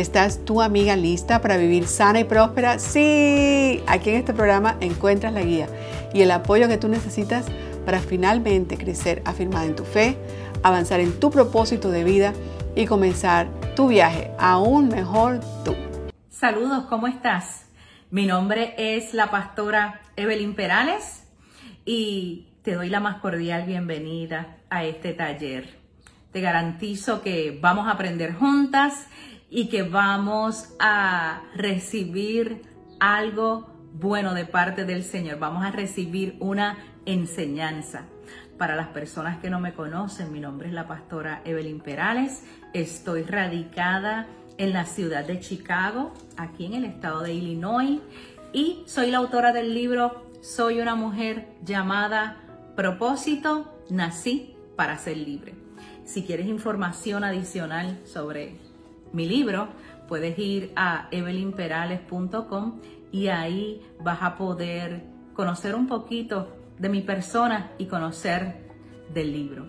¿Estás tu amiga lista para vivir sana y próspera? Sí, aquí en este programa encuentras la guía y el apoyo que tú necesitas para finalmente crecer afirmada en tu fe, avanzar en tu propósito de vida y comenzar tu viaje aún mejor tú. Saludos, ¿cómo estás? Mi nombre es la pastora Evelyn Perales y te doy la más cordial bienvenida a este taller. Te garantizo que vamos a aprender juntas y que vamos a recibir algo bueno de parte del Señor. Vamos a recibir una enseñanza. Para las personas que no me conocen, mi nombre es la pastora Evelyn Perales. Estoy radicada en la ciudad de Chicago, aquí en el estado de Illinois, y soy la autora del libro Soy una mujer llamada Propósito, nací para ser libre. Si quieres información adicional sobre mi libro, puedes ir a evelynperales.com y ahí vas a poder conocer un poquito de mi persona y conocer del libro.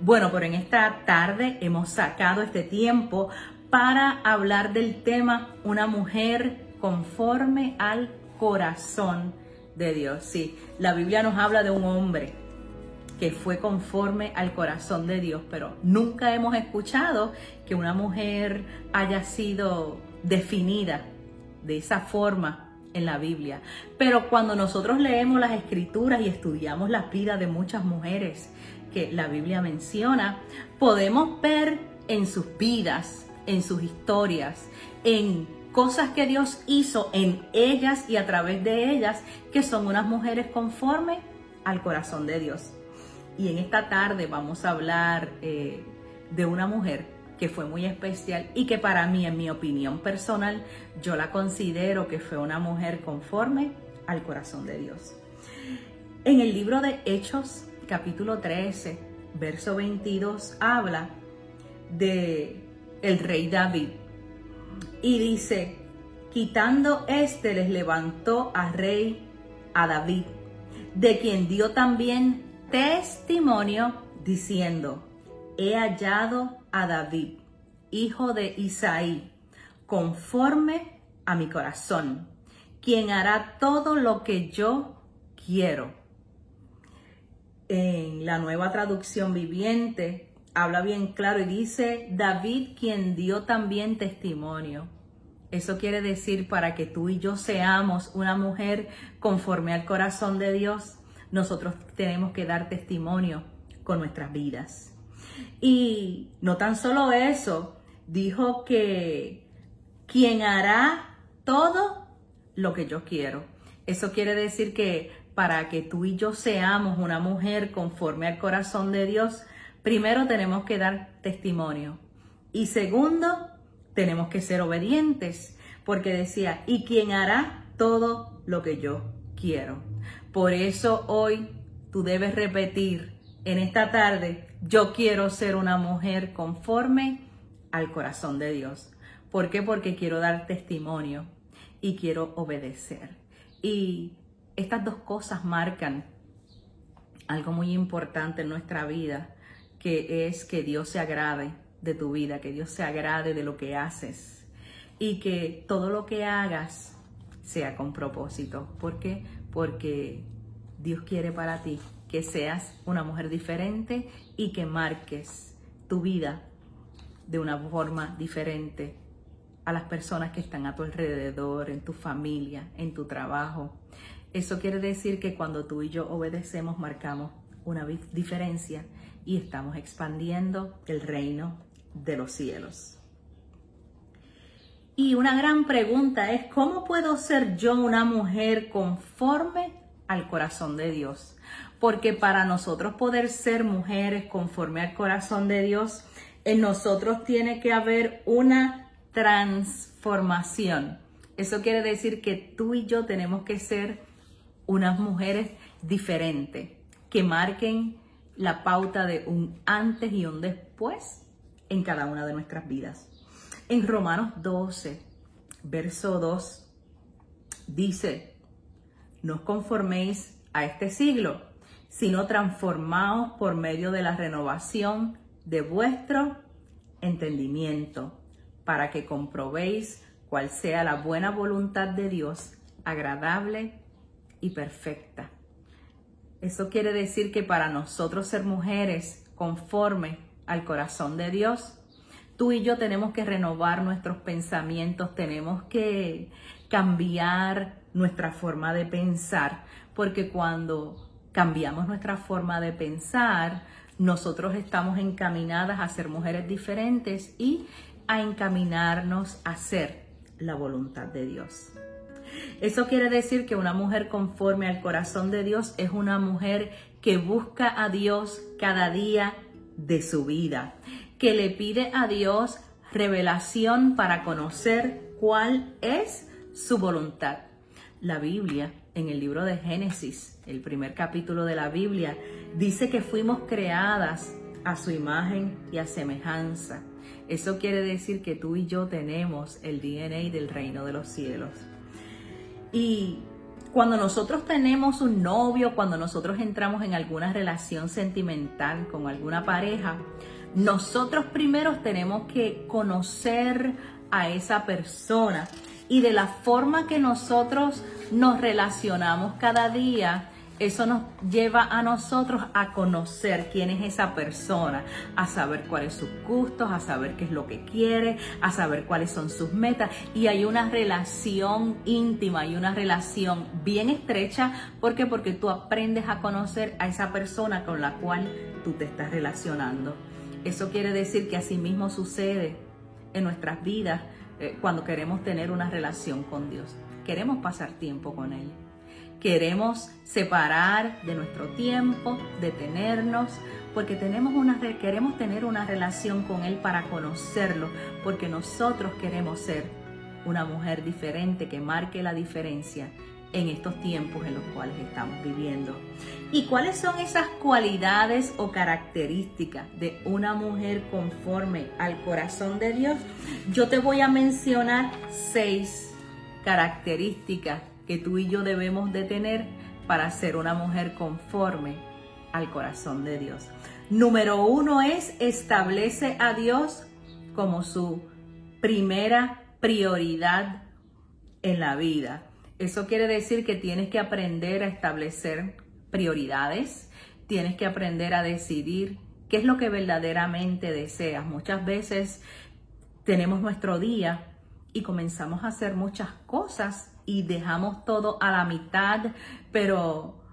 Bueno, pero en esta tarde hemos sacado este tiempo para hablar del tema una mujer conforme al corazón de Dios. Sí, la Biblia nos habla de un hombre que fue conforme al corazón de Dios, pero nunca hemos escuchado que una mujer haya sido definida de esa forma en la Biblia. Pero cuando nosotros leemos las escrituras y estudiamos la vida de muchas mujeres que la Biblia menciona, podemos ver en sus vidas, en sus historias, en cosas que Dios hizo en ellas y a través de ellas, que son unas mujeres conforme al corazón de Dios. Y en esta tarde vamos a hablar eh, de una mujer que fue muy especial y que para mí, en mi opinión personal, yo la considero que fue una mujer conforme al corazón de Dios. En el libro de Hechos, capítulo 13, verso 22, habla de el rey David y dice, quitando este les levantó a rey a David, de quien dio también testimonio diciendo, he hallado a David, hijo de Isaí, conforme a mi corazón, quien hará todo lo que yo quiero. En la nueva traducción viviente habla bien claro y dice, David quien dio también testimonio. Eso quiere decir para que tú y yo seamos una mujer conforme al corazón de Dios, nosotros tenemos que dar testimonio con nuestras vidas. Y no tan solo eso, dijo que quien hará todo lo que yo quiero. Eso quiere decir que para que tú y yo seamos una mujer conforme al corazón de Dios, primero tenemos que dar testimonio. Y segundo, tenemos que ser obedientes, porque decía, y quien hará todo lo que yo quiero. Por eso hoy tú debes repetir en esta tarde, yo quiero ser una mujer conforme al corazón de Dios. ¿Por qué? Porque quiero dar testimonio y quiero obedecer. Y estas dos cosas marcan algo muy importante en nuestra vida, que es que Dios se agrade de tu vida, que Dios se agrade de lo que haces y que todo lo que hagas sea con propósito. ¿Por qué? Porque Dios quiere para ti que seas una mujer diferente y que marques tu vida de una forma diferente a las personas que están a tu alrededor, en tu familia, en tu trabajo. Eso quiere decir que cuando tú y yo obedecemos, marcamos una diferencia y estamos expandiendo el reino de los cielos. Y una gran pregunta es, ¿cómo puedo ser yo una mujer conforme al corazón de Dios? porque para nosotros poder ser mujeres conforme al corazón de Dios, en nosotros tiene que haber una transformación. Eso quiere decir que tú y yo tenemos que ser unas mujeres diferentes. que marquen la pauta de un antes y un después en cada una de nuestras vidas. En Romanos 12, verso 2, dice, no os conforméis a este siglo, sino transformaos por medio de la renovación de vuestro entendimiento, para que comprobéis cuál sea la buena voluntad de Dios, agradable y perfecta. Eso quiere decir que para nosotros ser mujeres conforme al corazón de Dios, tú y yo tenemos que renovar nuestros pensamientos, tenemos que cambiar nuestra forma de pensar, porque cuando cambiamos nuestra forma de pensar, nosotros estamos encaminadas a ser mujeres diferentes y a encaminarnos a ser la voluntad de Dios. Eso quiere decir que una mujer conforme al corazón de Dios es una mujer que busca a Dios cada día de su vida, que le pide a Dios revelación para conocer cuál es su voluntad. La Biblia, en el libro de Génesis, el primer capítulo de la Biblia, dice que fuimos creadas a su imagen y a semejanza. Eso quiere decir que tú y yo tenemos el DNA del reino de los cielos. Y cuando nosotros tenemos un novio, cuando nosotros entramos en alguna relación sentimental con alguna pareja, nosotros primero tenemos que conocer a esa persona y de la forma que nosotros nos relacionamos cada día, eso nos lleva a nosotros a conocer quién es esa persona, a saber cuáles son sus gustos, a saber qué es lo que quiere, a saber cuáles son sus metas. Y hay una relación íntima y una relación bien estrecha. ¿Por qué? Porque tú aprendes a conocer a esa persona con la cual tú te estás relacionando. Eso quiere decir que así mismo sucede en nuestras vidas eh, cuando queremos tener una relación con Dios. Queremos pasar tiempo con Él queremos separar de nuestro tiempo, detenernos, porque tenemos una, queremos tener una relación con Él para conocerlo, porque nosotros queremos ser una mujer diferente que marque la diferencia en estos tiempos en los cuales estamos viviendo. ¿Y cuáles son esas cualidades o características de una mujer conforme al corazón de Dios? Yo te voy a mencionar seis características que tú y yo debemos de tener para ser una mujer conforme al corazón de Dios. Número uno es establece a Dios como su primera prioridad en la vida. Eso quiere decir que tienes que aprender a establecer prioridades, tienes que aprender a decidir qué es lo que verdaderamente deseas. Muchas veces tenemos nuestro día y comenzamos a hacer muchas cosas y dejamos todo a la mitad, pero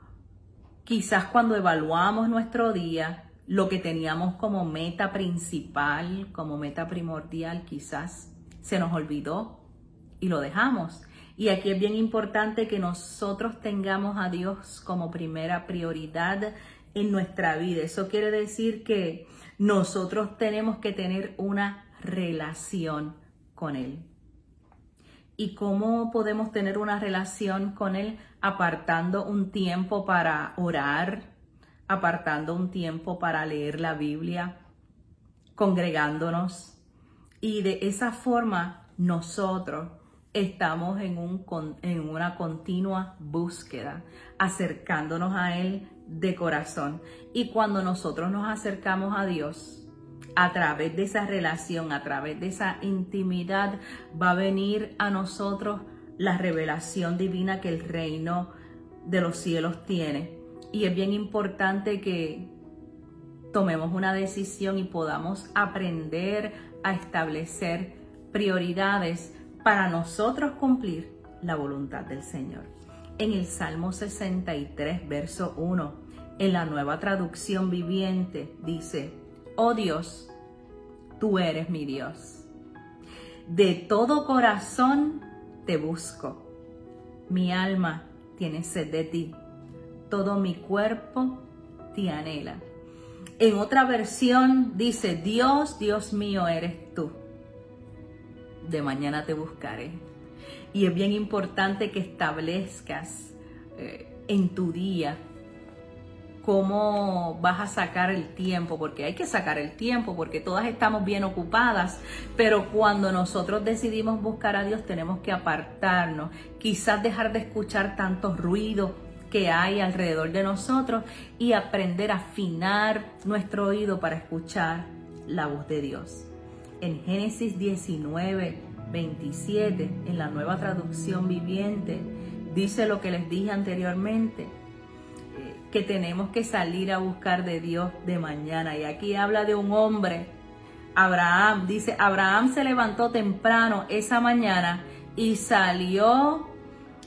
quizás cuando evaluamos nuestro día, lo que teníamos como meta principal, como meta primordial, quizás se nos olvidó y lo dejamos. Y aquí es bien importante que nosotros tengamos a Dios como primera prioridad en nuestra vida. Eso quiere decir que nosotros tenemos que tener una relación con Él y cómo podemos tener una relación con Él apartando un tiempo para orar, apartando un tiempo para leer la Biblia, congregándonos. Y de esa forma nosotros estamos en, un, en una continua búsqueda, acercándonos a Él de corazón. Y cuando nosotros nos acercamos a Dios, a través de esa relación, a través de esa intimidad, va a venir a nosotros la revelación divina que el reino de los cielos tiene. Y es bien importante que tomemos una decisión y podamos aprender a establecer prioridades para nosotros cumplir la voluntad del Señor. En el Salmo 63, verso 1, en la nueva traducción viviente, dice, Oh Dios, tú eres mi Dios. De todo corazón te busco. Mi alma tiene sed de ti. Todo mi cuerpo te anhela. En otra versión dice, Dios, Dios mío, eres tú. De mañana te buscaré. Y es bien importante que establezcas eh, en tu día cómo vas a sacar el tiempo, porque hay que sacar el tiempo, porque todas estamos bien ocupadas, pero cuando nosotros decidimos buscar a Dios tenemos que apartarnos, quizás dejar de escuchar tantos ruidos que hay alrededor de nosotros y aprender a afinar nuestro oído para escuchar la voz de Dios. En Génesis 19, 27, en la nueva traducción viviente, dice lo que les dije anteriormente que tenemos que salir a buscar de Dios de mañana. Y aquí habla de un hombre, Abraham, dice, Abraham se levantó temprano esa mañana y salió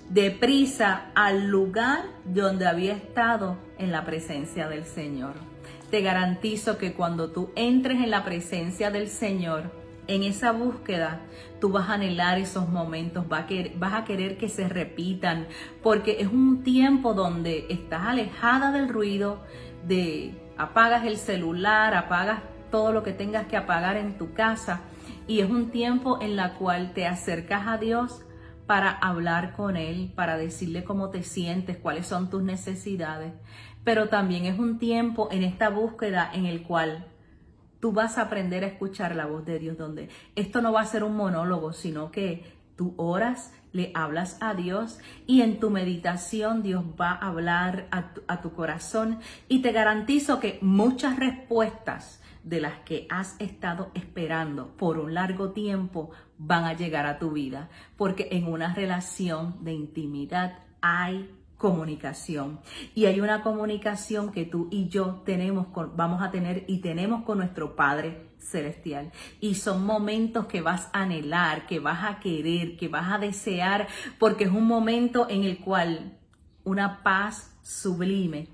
deprisa al lugar donde había estado en la presencia del Señor. Te garantizo que cuando tú entres en la presencia del Señor, en esa búsqueda, tú vas a anhelar esos momentos, vas a, querer, que se repitan, porque es un tiempo donde estás alejada del ruido, de apagas el celular, apagas todo lo que tengas que apagar en tu casa, y es un tiempo en la cual te acercas a Dios para hablar con Él, para decirle cómo te sientes, cuáles son tus necesidades, pero también es un tiempo en esta búsqueda en el cual tú vas a aprender a escuchar la voz de Dios, donde esto no va a ser un monólogo, sino que tú oras, le hablas a Dios y en tu meditación Dios va a hablar a tu, a tu corazón. Y te garantizo que muchas respuestas de las que has estado esperando por un largo tiempo van a llegar a tu vida, porque en una relación de intimidad hay comunicación. Y hay una comunicación que tú y yo tenemos con, vamos a tener y tenemos con nuestro Padre celestial. Y son momentos que vas a anhelar, que vas a querer, que vas a desear, porque es un momento en el cual una paz sublime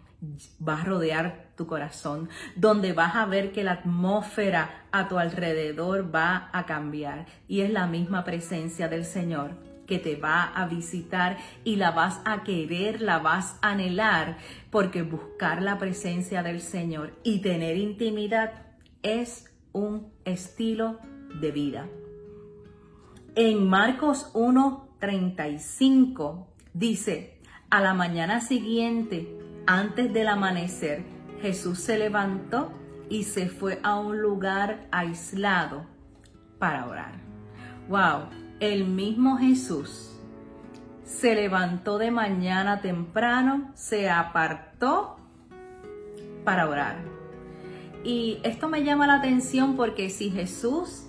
va a rodear tu corazón, donde vas a ver que la atmósfera a tu alrededor va a cambiar. Y es la misma presencia del Señor que te va a visitar y la vas a querer, la vas a anhelar, porque buscar la presencia del Señor y tener intimidad es un estilo de vida. En Marcos 1:35 dice, a la mañana siguiente, antes del amanecer, Jesús se levantó y se fue a un lugar aislado para orar. Wow, el mismo Jesús se levantó de mañana temprano, se apartó para orar. Y esto me llama la atención porque si Jesús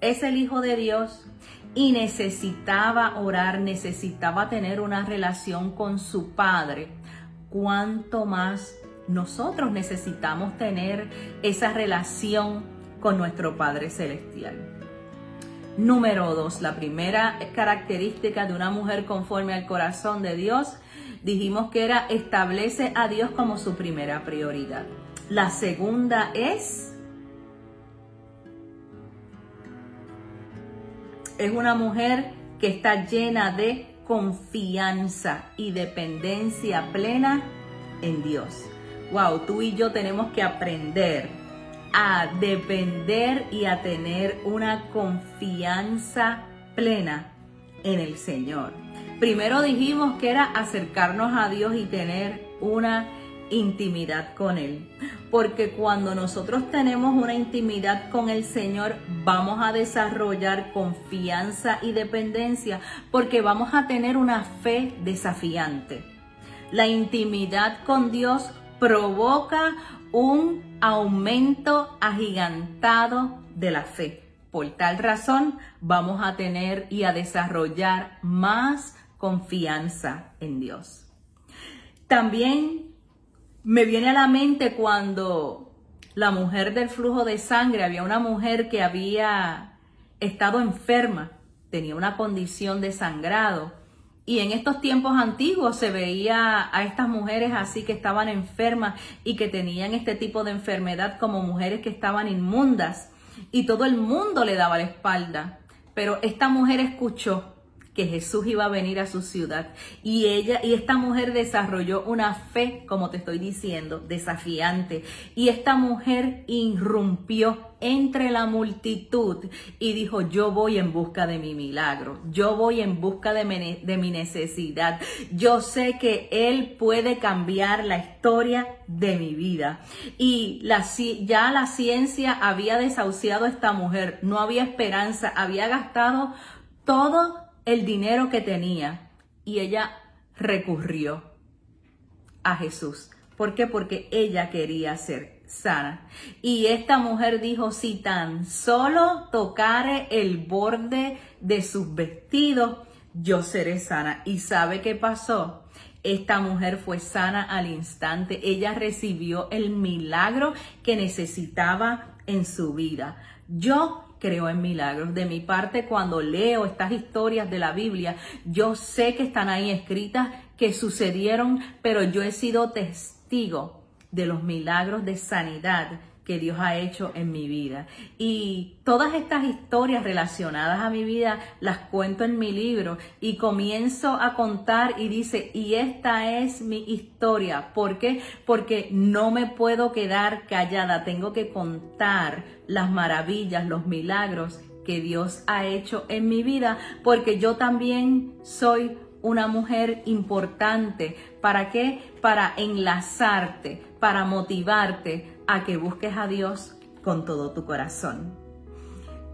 es el Hijo de Dios y necesitaba orar, necesitaba tener una relación con su Padre, ¿cuánto más nosotros necesitamos tener esa relación con nuestro Padre Celestial? Número dos, la primera característica de una mujer conforme al corazón de Dios, dijimos que era establece a Dios como su primera prioridad. La segunda es, es una mujer que está llena de confianza y dependencia plena en Dios. Wow, tú y yo tenemos que aprender a depender y a tener una confianza plena en el Señor. Primero dijimos que era acercarnos a Dios y tener una intimidad con Él. Porque cuando nosotros tenemos una intimidad con el Señor, vamos a desarrollar confianza y dependencia porque vamos a tener una fe desafiante. La intimidad con Dios provoca un aumento agigantado de la fe. Por tal razón, vamos a tener y a desarrollar más confianza en Dios. También me viene a la mente cuando la mujer del flujo de sangre, había una mujer que había estado enferma, tenía una condición de sangrado y en estos tiempos antiguos se veía a estas mujeres así que estaban enfermas y que tenían este tipo de enfermedad como mujeres que estaban inmundas y todo el mundo le daba la espalda. Pero esta mujer escuchó que Jesús iba a venir a su ciudad. Y ella, y esta mujer desarrolló una fe, como te estoy diciendo, desafiante. Y esta mujer irrumpió entre la multitud y dijo, yo voy en busca de mi milagro, yo voy en busca de mi, necesidad, yo sé que Él puede cambiar la historia de mi vida. Y la, ya la ciencia había desahuciado a esta mujer, no había esperanza, había gastado todo el dinero que tenía y ella recurrió a Jesús. ¿Por qué? Porque ella quería ser sana. Y esta mujer dijo, si tan solo tocare el borde de sus vestidos, yo seré sana. ¿Y sabe qué pasó? Esta mujer fue sana al instante. Ella recibió el milagro que necesitaba en su vida. Yo creo en milagros. De mi parte, cuando leo estas historias de la Biblia, yo sé que están ahí escritas, que sucedieron, pero yo he sido testigo de los milagros de sanidad que Dios ha hecho en mi vida. Y todas estas historias relacionadas a mi vida las cuento en mi libro y comienzo a contar y dice, y esta es mi historia. ¿Por qué? Porque no me puedo quedar callada, tengo que contar las maravillas, los milagros que Dios ha hecho en mi vida, porque yo también soy una mujer importante. ¿Para qué? Para enlazarte, para motivarte a que busques a Dios con todo tu corazón.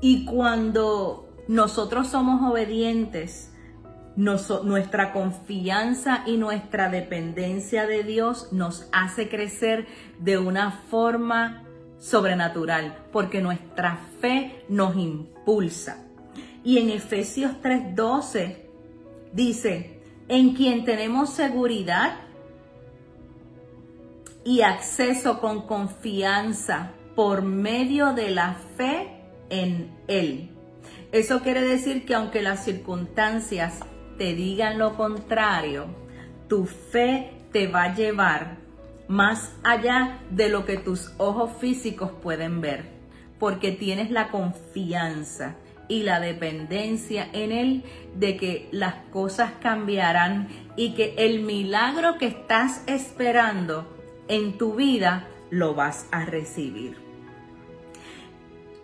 Y cuando nosotros somos obedientes, nuestra confianza y nuestra dependencia de Dios nos hace crecer de una forma sobrenatural, porque nuestra fe nos impulsa. Y en Efesios 3:12 Dice, en quien tenemos seguridad y acceso con confianza por medio de la fe en Él. Eso quiere decir que aunque las circunstancias te digan lo contrario, tu fe te va a llevar más allá de lo que tus ojos físicos pueden ver, porque tienes la confianza y la dependencia en Él de que las cosas cambiarán y que el milagro que estás esperando en tu vida lo vas a recibir.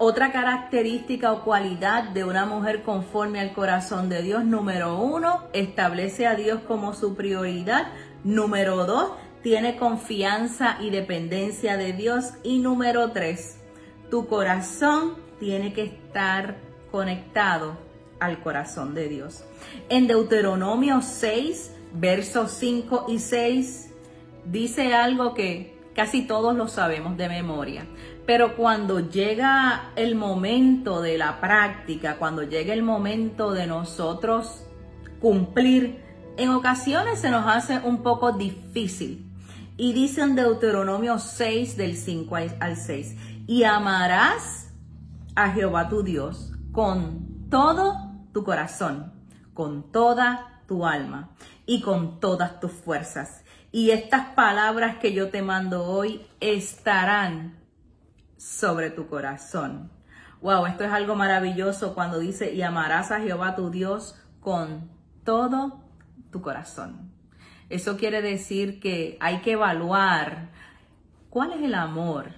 Otra característica o cualidad de una mujer conforme al corazón de Dios, número uno, establece a Dios como su prioridad. Número dos, tiene confianza y dependencia de Dios. Y número tres, tu corazón tiene que estar conectado al corazón de Dios. En Deuteronomio 6, versos 5 y 6, dice algo que casi todos lo sabemos de memoria. Pero cuando llega el momento de la práctica, cuando llega el momento de nosotros cumplir, en ocasiones se nos hace un poco difícil. Y dice en Deuteronomio 6 del 5 al 6, y amarás a Jehová tu Dios con todo tu corazón, con toda tu alma y con todas tus fuerzas. Y estas palabras que yo te mando hoy estarán sobre tu corazón. Wow, esto es algo maravilloso cuando dice, y amarás a Jehová tu Dios con todo tu corazón. Eso quiere decir que hay que evaluar cuál es el amor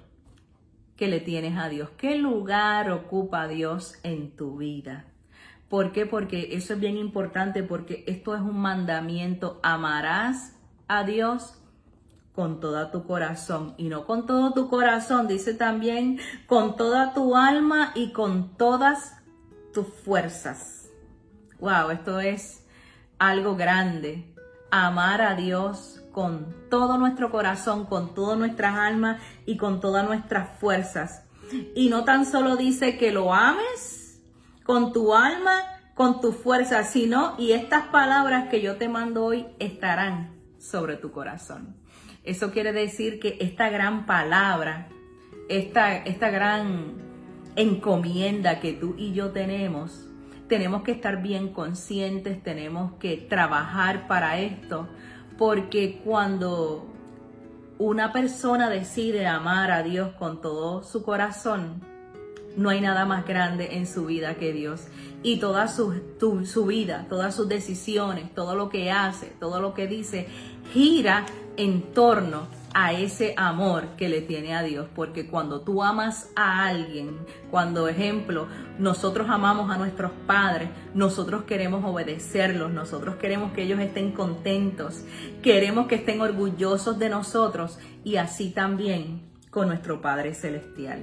que le tienes a Dios. ¿Qué lugar ocupa Dios en tu vida? ¿Por qué? Porque eso es bien importante porque esto es un mandamiento. Amarás a Dios con toda tu corazón y no con todo tu corazón, dice también con toda tu alma y con todas tus fuerzas. Wow, esto es algo grande. Amar a Dios con todo nuestro corazón, con todas nuestras almas y con todas nuestras fuerzas. Y no tan solo dice que lo ames con tu alma, con tu fuerza, sino, y estas palabras que yo te mando hoy estarán sobre tu corazón. Eso quiere decir que esta gran palabra, esta, esta gran encomienda que tú y yo tenemos, tenemos que estar bien conscientes, tenemos que trabajar para esto, porque cuando una persona decide amar a Dios con todo su corazón, no hay nada más grande en su vida que Dios. Y toda su, su, vida, todas sus decisiones, todo lo que hace, todo lo que dice, gira en torno a ese amor que le tiene a Dios. Porque cuando tú amas a alguien, cuando ejemplo, nosotros amamos a nuestros padres, nosotros queremos obedecerlos, nosotros queremos que ellos estén contentos, queremos que estén orgullosos de nosotros y así también con nuestro Padre Celestial.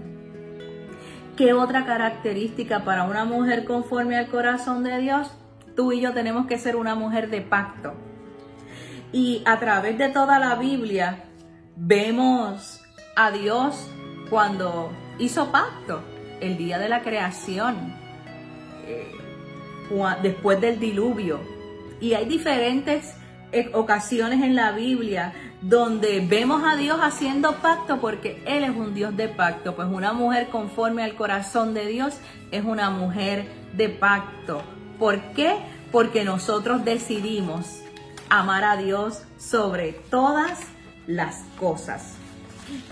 ¿Qué otra característica para una mujer conforme al corazón de Dios? Tú y yo tenemos que ser una mujer de pacto. Y a través de toda la Biblia vemos a Dios cuando hizo pacto el día de la creación, eh, después del diluvio. Y hay diferentes eh, ocasiones en la Biblia donde vemos a Dios haciendo pacto porque Él es un Dios de pacto. Pues una mujer conforme al corazón de Dios es una mujer de pacto. ¿Por qué? Porque nosotros decidimos amar a Dios sobre todas las cosas.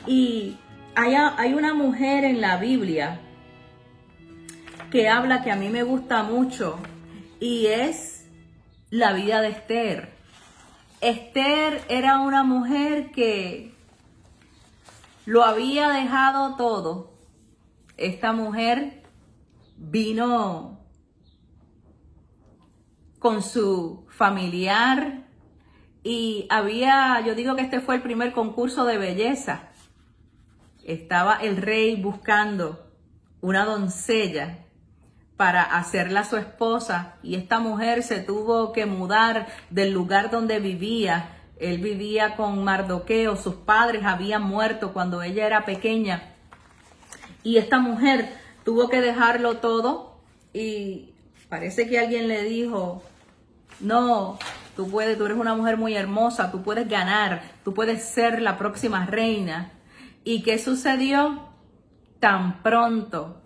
Y hay, hay una mujer en la Biblia que habla que a mí me gusta mucho y es la vida de Esther. Esther era una mujer que lo había dejado todo. Esta mujer vino con su familiar y había, yo digo que este fue el primer concurso de belleza. Estaba el rey buscando una doncella para hacerla su esposa y esta mujer se tuvo que mudar del lugar donde vivía. Él vivía con Mardoqueo, sus padres habían muerto cuando ella era pequeña y esta mujer tuvo que dejarlo todo y parece que alguien le dijo, no, tú puedes, tú eres una mujer muy hermosa, tú puedes ganar, tú puedes ser la próxima reina. ¿Y qué sucedió? Tan pronto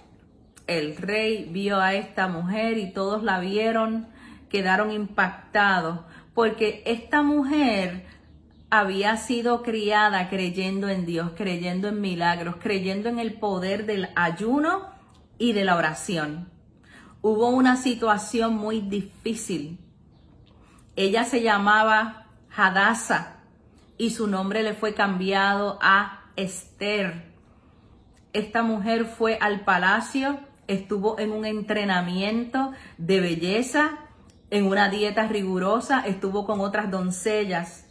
el rey vio a esta mujer y todos la vieron, quedaron impactados, porque esta mujer había sido criada creyendo en Dios, creyendo en milagros, creyendo en el poder del ayuno y de la oración. Hubo una situación muy difícil. Ella se llamaba Hadassah y su nombre le fue cambiado a Esther. Esta mujer fue al palacio estuvo en un entrenamiento de belleza, en una dieta rigurosa, estuvo con otras doncellas.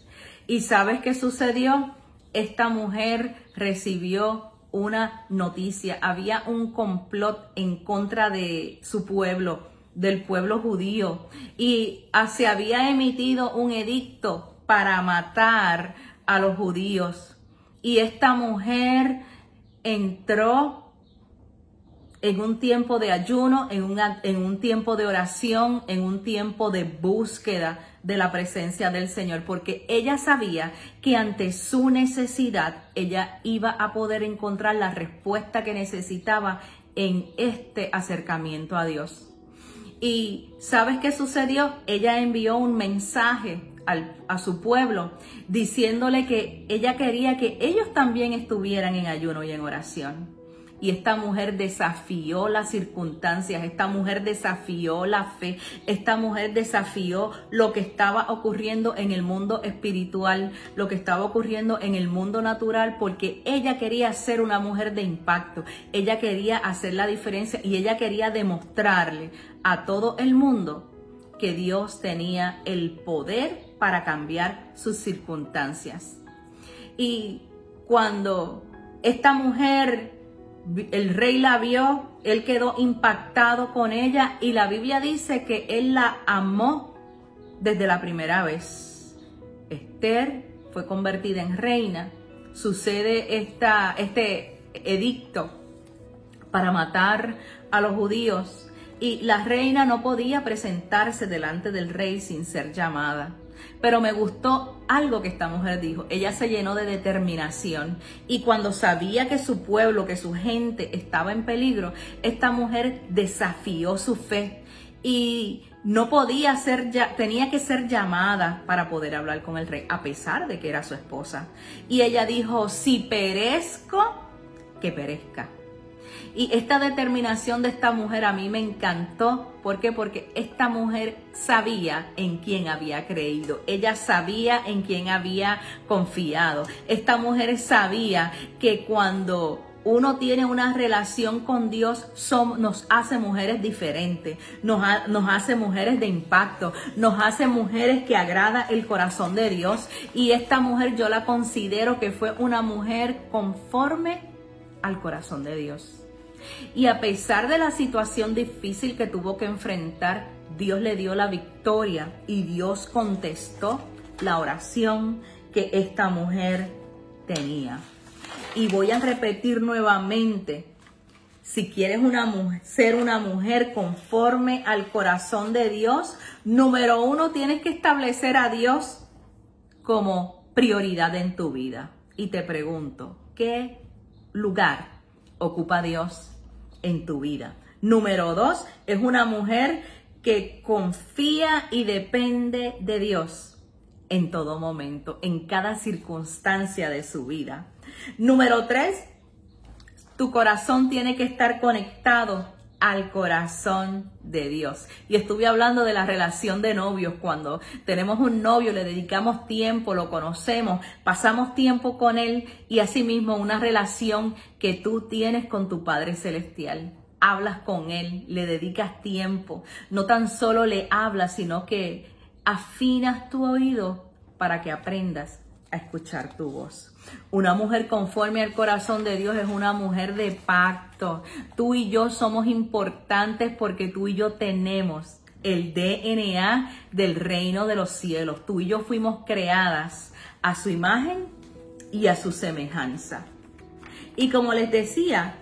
¿Y sabes qué sucedió? Esta mujer recibió una noticia, había un complot en contra de su pueblo, del pueblo judío, y se había emitido un edicto para matar a los judíos. Y esta mujer entró en un tiempo de ayuno, en un, en un tiempo de oración, en un tiempo de búsqueda de la presencia del Señor, porque ella sabía que ante su necesidad ella iba a poder encontrar la respuesta que necesitaba en este acercamiento a Dios. Y ¿sabes qué sucedió? Ella envió un mensaje a su pueblo diciéndole que ella quería que ellos también estuvieran en ayuno y en oración. Y esta mujer desafió las circunstancias, esta mujer desafió la fe, esta mujer desafió lo que estaba ocurriendo en el mundo espiritual, lo que estaba ocurriendo en el mundo natural, porque ella quería ser una mujer de impacto, ella quería hacer la diferencia y ella quería demostrarle a todo el mundo que Dios tenía el poder para cambiar sus circunstancias. Y cuando esta mujer el rey la vio, él quedó impactado con ella y la Biblia dice que él la amó desde la primera vez. Esther fue convertida en reina. Sucede esta, este edicto para matar a los judíos y la reina no podía presentarse delante del rey sin ser llamada. Pero me gustó algo que esta mujer dijo. Ella se llenó de determinación y cuando sabía que su pueblo, que su gente estaba en peligro, esta mujer desafió su fe y no podía ser, ya, tenía que ser llamada para poder hablar con el rey, a pesar de que era su esposa. Y ella dijo, si perezco, que perezca. Y esta determinación de esta mujer a mí me encantó. ¿Por qué? Porque esta mujer sabía en quién había creído. Ella sabía en quién había confiado. Esta mujer sabía que cuando uno tiene una relación con Dios, nos hace mujeres diferentes, nos, nos, hace mujeres de impacto, nos hace mujeres que agrada el corazón de Dios. Y esta mujer yo la considero que fue una mujer conforme al corazón de Dios. Y a pesar de la situación difícil que tuvo que enfrentar, Dios le dio la victoria y Dios contestó la oración que esta mujer tenía. Y voy a repetir nuevamente, si quieres ser una mujer conforme al corazón de Dios, número uno, tienes que establecer a Dios como prioridad en tu vida. Y te pregunto, ¿qué lugar ocupa Dios en tu vida. Número dos, es una mujer que confía y depende de Dios en todo momento, en cada circunstancia de su vida. Número tres, tu corazón tiene que estar conectado al corazón de Dios. Y estuve hablando de la relación de novios. Cuando tenemos un novio, le dedicamos tiempo, lo conocemos, pasamos tiempo con él y asimismo una relación que tú tienes con tu Padre Celestial. Hablas con él, le dedicas tiempo. No tan solo le hablas, sino que afinas tu oído para que aprendas a escuchar tu voz. Una mujer conforme al corazón de Dios es una mujer de pacto. Tú y yo somos importantes porque tú y yo tenemos el DNA del reino de los cielos. Tú y yo fuimos creadas a su imagen y a su semejanza. Y como les decía,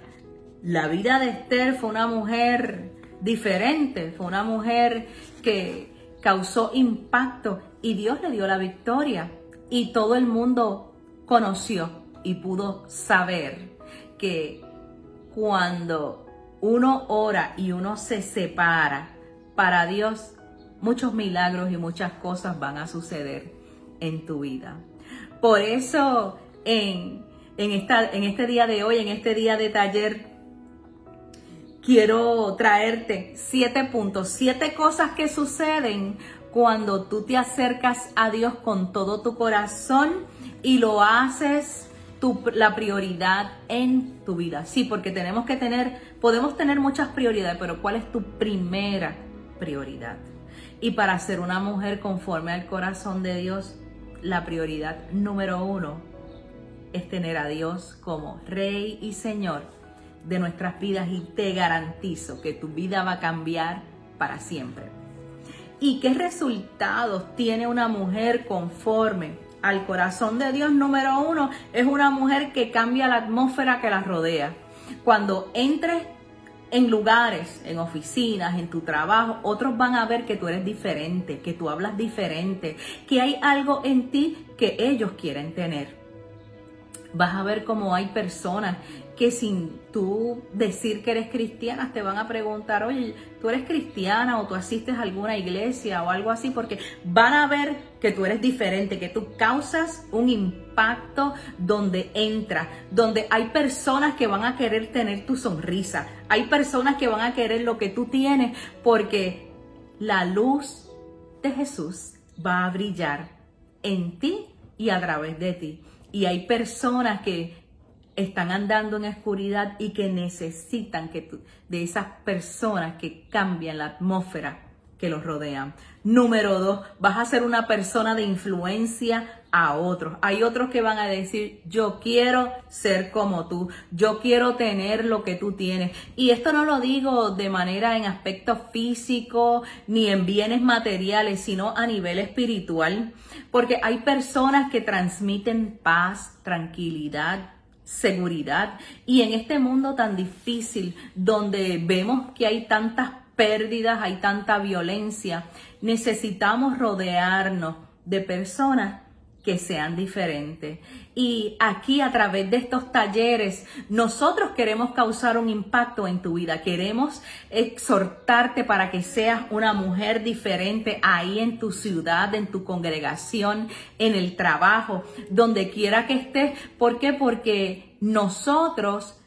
la vida de Esther fue una mujer diferente, fue una mujer que causó impacto y Dios le dio la victoria y todo el mundo conoció y pudo saber que cuando uno ora y uno se separa para Dios, muchos milagros y muchas cosas van a suceder en tu vida. Por eso en, en, esta, en este día de hoy, en este día de taller, quiero traerte siete puntos, siete cosas que suceden cuando tú te acercas a Dios con todo tu corazón y lo haces tu, la prioridad en tu vida. Sí, porque tenemos que tener, podemos tener muchas prioridades, pero ¿cuál es tu primera prioridad? Y para ser una mujer conforme al corazón de Dios, la prioridad número uno es tener a Dios como Rey y Señor de nuestras vidas y te garantizo que tu vida va a cambiar para siempre. ¿Y qué resultados tiene una mujer conforme al corazón de Dios? Número uno, es una mujer que cambia la atmósfera que la rodea. Cuando entres en lugares, en oficinas, en tu trabajo, otros van a ver que tú eres diferente, que tú hablas diferente, que hay algo en ti que ellos quieren tener. Vas a ver cómo hay personas que sin tú decir que eres cristiana te van a preguntar, oye, tú eres cristiana o tú asistes a alguna iglesia o algo así, porque van a ver que tú eres diferente, que tú causas un impacto donde entra, donde hay personas que van a querer tener tu sonrisa, hay personas que van a querer lo que tú tienes, porque la luz de Jesús va a brillar en ti y a través de ti. Y hay personas que están andando en oscuridad y que necesitan que de esas personas que cambian la atmósfera que los rodean. Número dos, vas a ser una persona de influencia a otros. Hay otros que van a decir, yo quiero ser como tú, yo quiero tener lo que tú tienes. Y esto no lo digo de manera en aspecto físico ni en bienes materiales, sino a nivel espiritual. Porque hay personas que transmiten paz, tranquilidad, seguridad. Y en este mundo tan difícil, donde vemos que hay tantas pérdidas, hay tanta violencia, necesitamos rodearnos de personas que sean diferentes. Y aquí a través de estos talleres, nosotros queremos causar un impacto en tu vida. Queremos exhortarte para que seas una mujer diferente ahí en tu ciudad, en tu congregación, en el trabajo, donde quiera que estés. ¿Por qué? Porque nosotros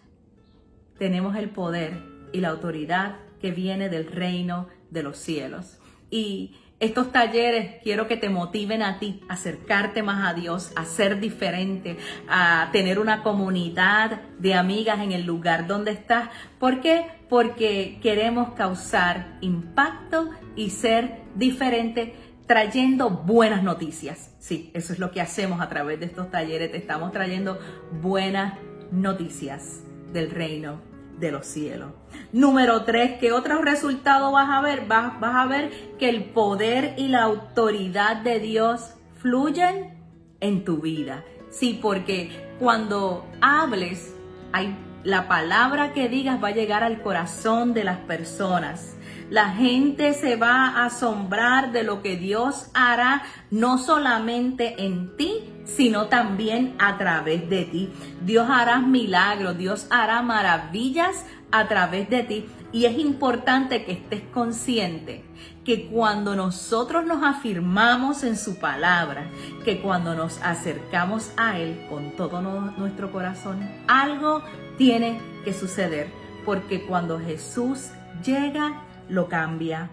tenemos el poder y la autoridad que viene del reino de los cielos. Y estos talleres quiero que te motiven a ti a acercarte más a Dios, a ser diferente, a tener una comunidad de amigas en el lugar donde estás. ¿Por qué? Porque queremos causar impacto y ser diferente trayendo buenas noticias. Sí, eso es lo que hacemos a través de estos talleres. Te estamos trayendo buenas noticias del reino de los cielos. Número tres, ¿qué otros resultados vas a ver? Vas, vas a ver que el poder y la autoridad de Dios fluyen en tu vida. Sí, porque cuando hables, hay, la palabra que digas va a llegar al corazón de las personas. La gente se va a asombrar de lo que Dios hará, no solamente en ti, sino también a través de ti. Dios hará milagros, Dios hará maravillas a través de ti. Y es importante que estés consciente que cuando nosotros nos afirmamos en su palabra, que cuando nos acercamos a Él con todo nuestro corazón, algo tiene que suceder. Porque cuando Jesús llega, lo cambia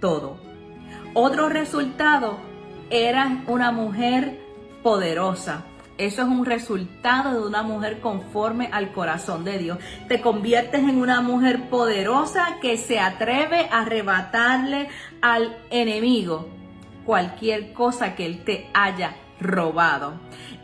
todo. Otro resultado era una mujer poderosa. Eso es un resultado de una mujer conforme al corazón de Dios. Te conviertes en una mujer poderosa que se atreve a arrebatarle al enemigo cualquier cosa que él te haya robado.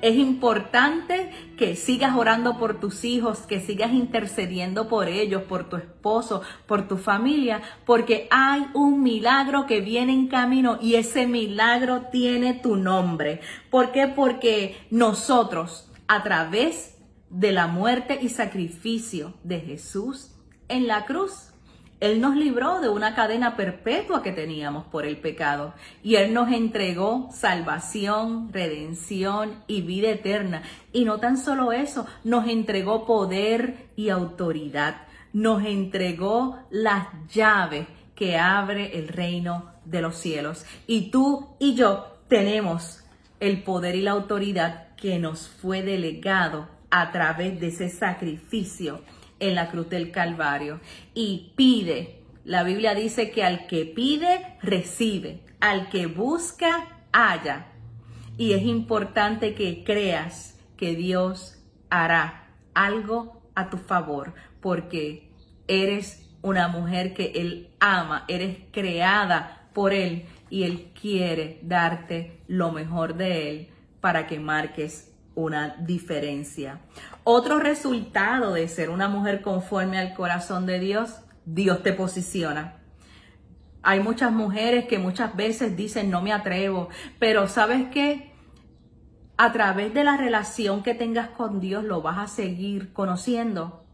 Es importante que sigas orando por tus hijos, que sigas intercediendo por ellos, por tu esposo, por tu familia, porque hay un milagro que viene en camino y ese milagro tiene tu nombre. ¿Por qué? Porque nosotros, a través de la muerte y sacrificio de Jesús en la cruz, él nos libró de una cadena perpetua que teníamos por el pecado y Él nos entregó salvación, redención y vida eterna. Y no tan solo eso, nos entregó poder y autoridad. Nos entregó las llaves que abre el reino de los cielos. Y tú y yo tenemos el poder y la autoridad que nos fue delegado a través de ese sacrificio en la cruz del Calvario y pide. La Biblia dice que al que pide, recibe. Al que busca, halla. Y es importante que creas que Dios hará algo a tu favor, porque eres una mujer que Él ama, eres creada por Él y Él quiere darte lo mejor de Él para que marques una diferencia. Otro resultado de ser una mujer conforme al corazón de Dios, Dios te posiciona. Hay muchas mujeres que muchas veces dicen no me atrevo, pero ¿sabes qué? A través de la relación que tengas con Dios lo vas a seguir conociendo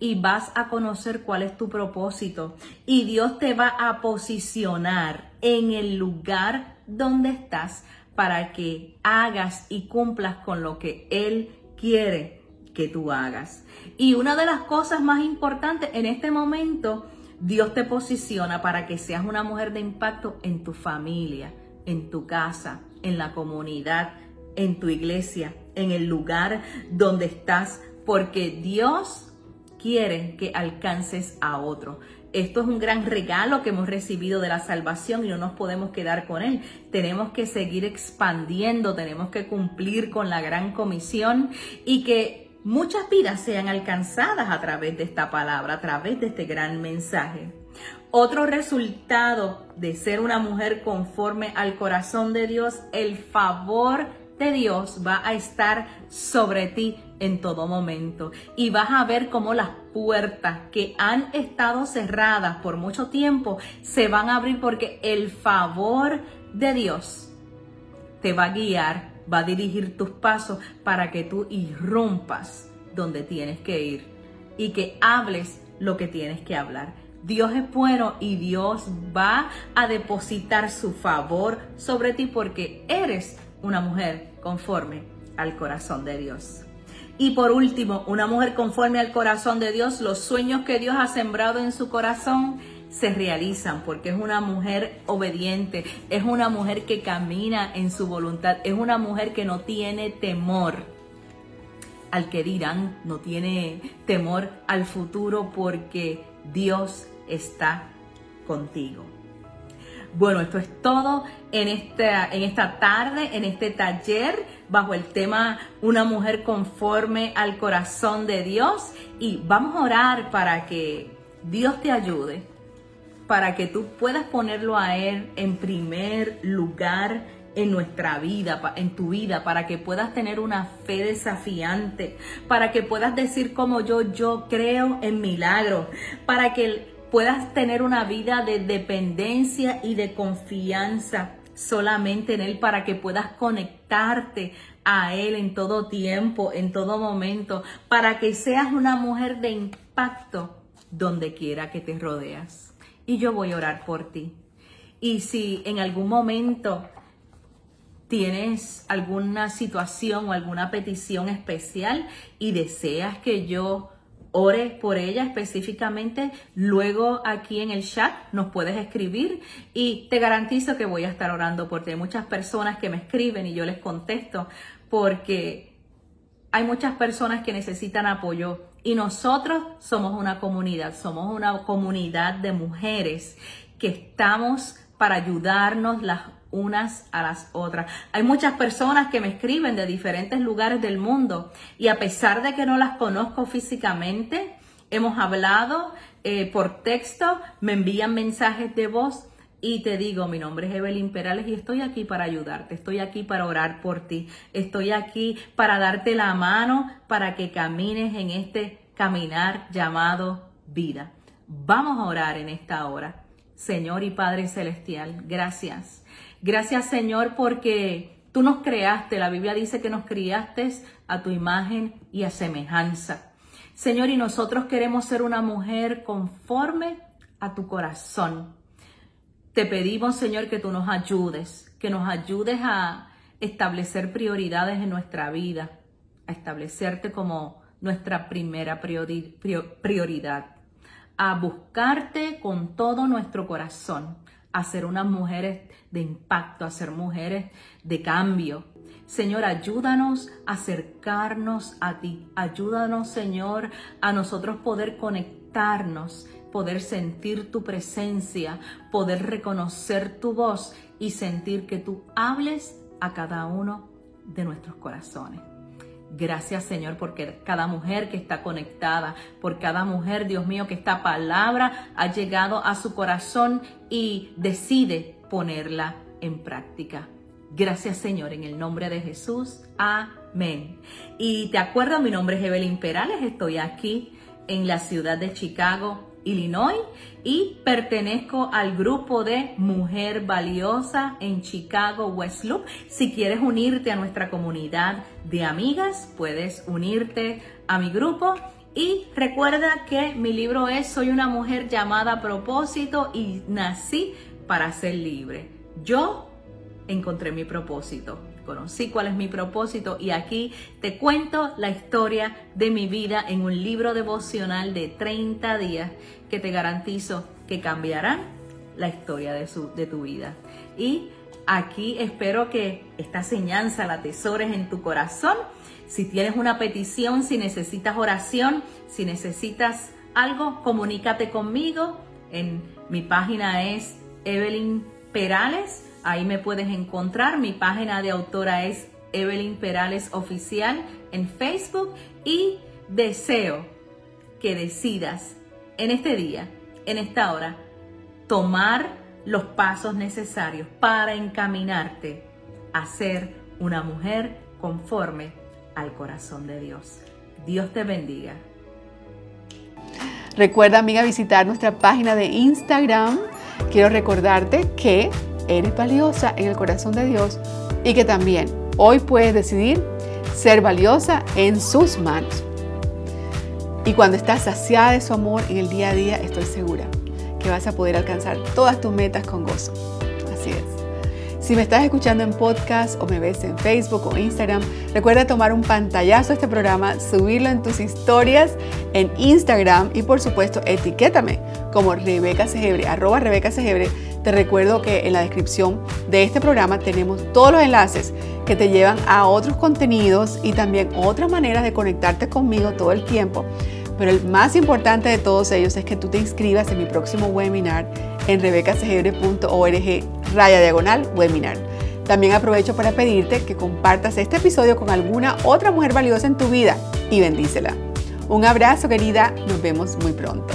y vas a conocer cuál es tu propósito y Dios te va a posicionar en el lugar donde estás para que hagas y cumplas con lo que Él quiere que tú hagas. Y una de las cosas más importantes en este momento, Dios te posiciona para que seas una mujer de impacto en tu familia, en tu casa, en la comunidad, en tu iglesia, en el lugar donde estás, porque Dios quiere que alcances a otro. Esto es un gran regalo que hemos recibido de la salvación y no nos podemos quedar con él. Tenemos que seguir expandiendo, tenemos que cumplir con la gran comisión y que muchas vidas sean alcanzadas a través de esta palabra, a través de este gran mensaje. Otro resultado de ser una mujer conforme al corazón de Dios, el favor de Dios va a estar sobre ti en todo momento y vas a ver cómo las puertas que han estado cerradas por mucho tiempo se van a abrir porque el favor de Dios te va a guiar, va a dirigir tus pasos para que tú irrumpas donde tienes que ir y que hables lo que tienes que hablar. Dios es bueno y Dios va a depositar su favor sobre ti porque eres una mujer conforme al corazón de Dios. Y por último, una mujer conforme al corazón de Dios, los sueños que Dios ha sembrado en su corazón se realizan porque es una mujer obediente, es una mujer que camina en su voluntad, es una mujer que no tiene temor al que dirán, no tiene temor al futuro porque Dios está contigo. Bueno, esto es todo en esta, en esta tarde, en este taller, bajo el tema Una mujer conforme al corazón de Dios. Y vamos a orar para que Dios te ayude, para que tú puedas ponerlo a Él en primer lugar en nuestra vida, en tu vida, para que puedas tener una fe desafiante, para que puedas decir como yo, yo creo en milagros, para que puedas tener una vida de dependencia y de confianza solamente en Él, para que puedas conectarte a Él en todo tiempo, en todo momento, para que seas una mujer de impacto donde quiera que te rodeas. Y yo voy a orar por ti. Y si en algún momento tienes alguna situación o alguna petición especial y deseas que yo ore por ella específicamente, luego aquí en el chat nos puedes escribir y te garantizo que voy a estar orando por ti. Hay muchas personas que me escriben y yo les contesto porque hay muchas personas que necesitan apoyo y nosotros somos una comunidad, somos una comunidad de mujeres que estamos para ayudarnos las unas a las otras. Hay muchas personas que me escriben de diferentes lugares del mundo y a pesar de que no las conozco físicamente, hemos hablado eh, por texto, me envían mensajes de voz y te digo, mi nombre es Evelyn Perales y estoy aquí para ayudarte, estoy aquí para orar por ti, estoy aquí para darte la mano para que camines en este caminar llamado vida. Vamos a orar en esta hora. Señor y Padre Celestial, gracias. Gracias Señor porque tú nos creaste, la Biblia dice que nos criaste a tu imagen y a semejanza. Señor, y nosotros queremos ser una mujer conforme a tu corazón. Te pedimos, Señor, que tú nos ayudes, que nos ayudes a establecer prioridades en nuestra vida, a establecerte como nuestra primera prioridad, a buscarte con todo nuestro corazón, a ser unas mujeres de impacto, a ser mujeres de cambio. Señor, ayúdanos a acercarnos a ti. Ayúdanos, Señor, a nosotros poder conectarnos, poder sentir tu presencia, poder reconocer tu voz y sentir que tú hables a cada uno de nuestros corazones. Gracias Señor porque cada mujer que está conectada, por cada mujer, Dios mío, que esta palabra ha llegado a su corazón y decide ponerla en práctica. Gracias Señor, en el nombre de Jesús. Amén. Y te acuerdo, mi nombre es Evelyn Perales, estoy aquí en la ciudad de Chicago, Illinois y pertenezco al grupo de Mujer Valiosa en Chicago West Loop. Si quieres unirte a nuestra comunidad de amigas, puedes unirte a mi grupo. Y recuerda que mi libro es Soy una mujer llamada propósito y nací para ser libre. Yo encontré mi propósito conocí cuál es mi propósito y aquí te cuento la historia de mi vida en un libro devocional de 30 días que te garantizo que cambiarán la historia de, su, de tu vida. Y aquí espero que esta enseñanza la atesores en tu corazón. Si tienes una petición, si necesitas oración, si necesitas algo, comunícate conmigo. En mi página es Evelyn Perales Ahí me puedes encontrar. Mi página de autora es Evelyn Perales Oficial en Facebook y deseo que decidas en este día, en esta hora, tomar los pasos necesarios para encaminarte a ser una mujer conforme al corazón de Dios. Dios te bendiga. Recuerda, amiga, visitar nuestra página de Instagram. Quiero recordarte que eres valiosa en el corazón de Dios y que también hoy puedes decidir ser valiosa en sus manos. Y cuando estás saciada de su amor en el día a día, estoy segura que vas a poder alcanzar todas tus metas con gozo. Así es. Si me estás escuchando en podcast o me ves en Facebook o Instagram, recuerda tomar un pantallazo a este programa, subirlo en tus historias en Instagram y por supuesto etiquétame como Rebeca Segebre, arroba Rebeca Segebre Te recuerdo que en la descripción de este programa tenemos todos los enlaces que te llevan a otros contenidos y también otras maneras de conectarte conmigo todo el tiempo. Pero el más importante de todos ellos es que tú te inscribas en mi próximo webinar en rebecacegebre.org raya diagonal webinar. También aprovecho para pedirte que compartas este episodio con alguna otra mujer valiosa en tu vida y bendícela. Un abrazo querida, nos vemos muy pronto.